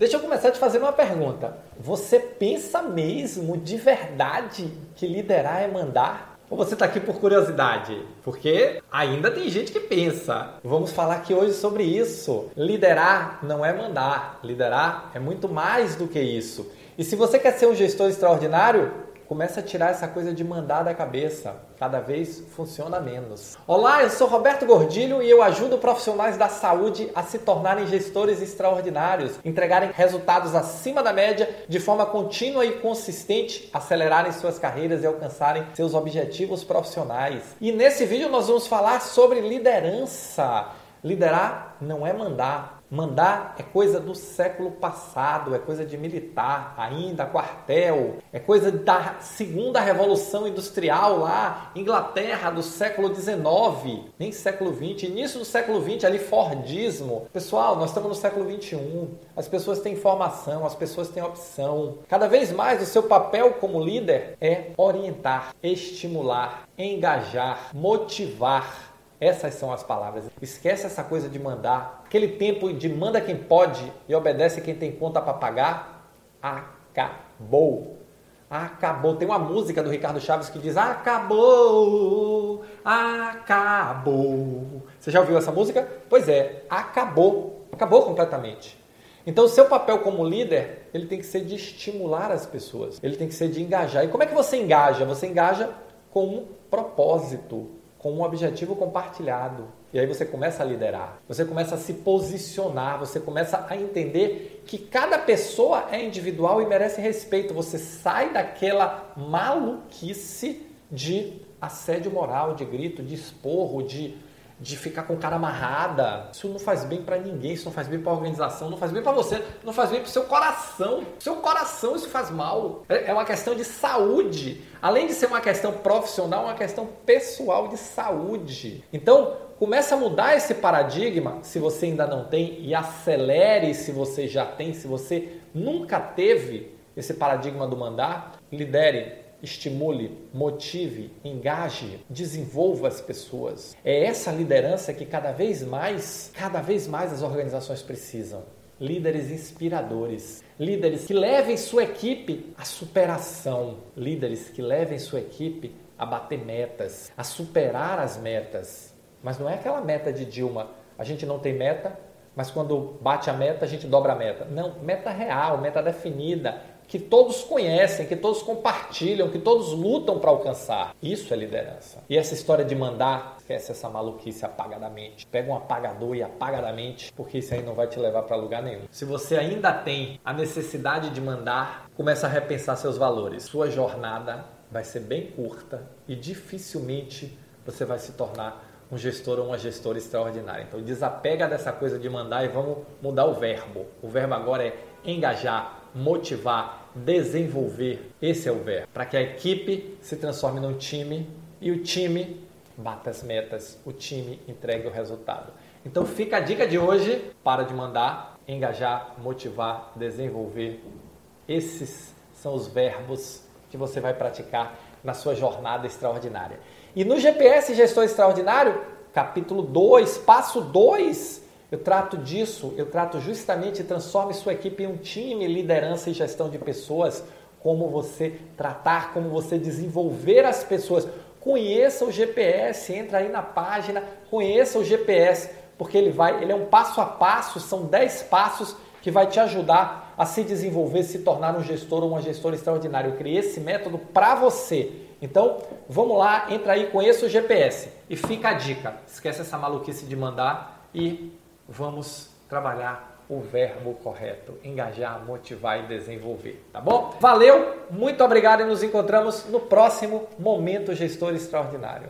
Deixa eu começar te fazendo uma pergunta. Você pensa mesmo de verdade que liderar é mandar? Ou você está aqui por curiosidade? Porque ainda tem gente que pensa. Vamos falar aqui hoje sobre isso. Liderar não é mandar. Liderar é muito mais do que isso. E se você quer ser um gestor extraordinário, Começa a tirar essa coisa de mandar da cabeça. Cada vez funciona menos. Olá, eu sou Roberto Gordilho e eu ajudo profissionais da saúde a se tornarem gestores extraordinários, entregarem resultados acima da média de forma contínua e consistente, acelerarem suas carreiras e alcançarem seus objetivos profissionais. E nesse vídeo nós vamos falar sobre liderança. Liderar não é mandar, Mandar é coisa do século passado, é coisa de militar, ainda quartel, é coisa da segunda revolução industrial lá, Inglaterra do século XIX, nem século XX, início do século XX, ali Fordismo. Pessoal, nós estamos no século XXI, as pessoas têm informação, as pessoas têm opção. Cada vez mais o seu papel como líder é orientar, estimular, engajar, motivar essas são as palavras. Esquece essa coisa de mandar. Aquele tempo de manda quem pode e obedece quem tem conta para pagar. Acabou. Acabou. Tem uma música do Ricardo Chaves que diz: Acabou, acabou. Você já ouviu essa música? Pois é, acabou. Acabou completamente. Então, o seu papel como líder, ele tem que ser de estimular as pessoas. Ele tem que ser de engajar. E como é que você engaja? Você engaja com um propósito com um objetivo compartilhado. E aí você começa a liderar, você começa a se posicionar, você começa a entender que cada pessoa é individual e merece respeito. Você sai daquela maluquice de assédio moral, de grito, de esporro, de de ficar com cara amarrada. Isso não faz bem para ninguém, isso não faz bem para a organização, não faz bem para você, não faz bem para o seu coração. Seu coração isso faz mal. É, é uma questão de saúde. Além de ser uma questão profissional, é uma questão pessoal de saúde. Então, comece a mudar esse paradigma, se você ainda não tem, e acelere se você já tem, se você nunca teve esse paradigma do mandar, lidere estimule, motive, engaje, desenvolva as pessoas. É essa liderança que cada vez mais, cada vez mais as organizações precisam. Líderes inspiradores, líderes que levem sua equipe à superação, líderes que levem sua equipe a bater metas, a superar as metas. Mas não é aquela meta de Dilma, a gente não tem meta, mas quando bate a meta, a gente dobra a meta. Não, meta real, meta definida, que todos conhecem, que todos compartilham, que todos lutam para alcançar. Isso é liderança. E essa história de mandar, esquece essa maluquice apagadamente. Pega um apagador e apaga da mente, porque isso aí não vai te levar para lugar nenhum. Se você ainda tem a necessidade de mandar, começa a repensar seus valores. Sua jornada vai ser bem curta e dificilmente você vai se tornar um gestor ou uma gestora extraordinária. Então desapega dessa coisa de mandar e vamos mudar o verbo. O verbo agora é engajar, motivar, desenvolver. Esse é o verbo. Para que a equipe se transforme num time e o time bata as metas, o time entregue o resultado. Então fica a dica de hoje: para de mandar, engajar, motivar, desenvolver. Esses são os verbos que você vai praticar na sua jornada extraordinária. E no GPS Gestor Extraordinário, capítulo 2, passo 2, eu trato disso, eu trato justamente transforme sua equipe em um time, liderança e gestão de pessoas, como você tratar, como você desenvolver as pessoas. Conheça o GPS, entra aí na página, conheça o GPS, porque ele vai, ele é um passo a passo, são 10 passos que vai te ajudar a se desenvolver, se tornar um gestor ou uma gestora extraordinária. Eu criei esse método para você. Então, vamos lá, entra aí, conheça o GPS. E fica a dica, esquece essa maluquice de mandar e vamos trabalhar o verbo correto, engajar, motivar e desenvolver, tá bom? Valeu, muito obrigado e nos encontramos no próximo Momento Gestor Extraordinário.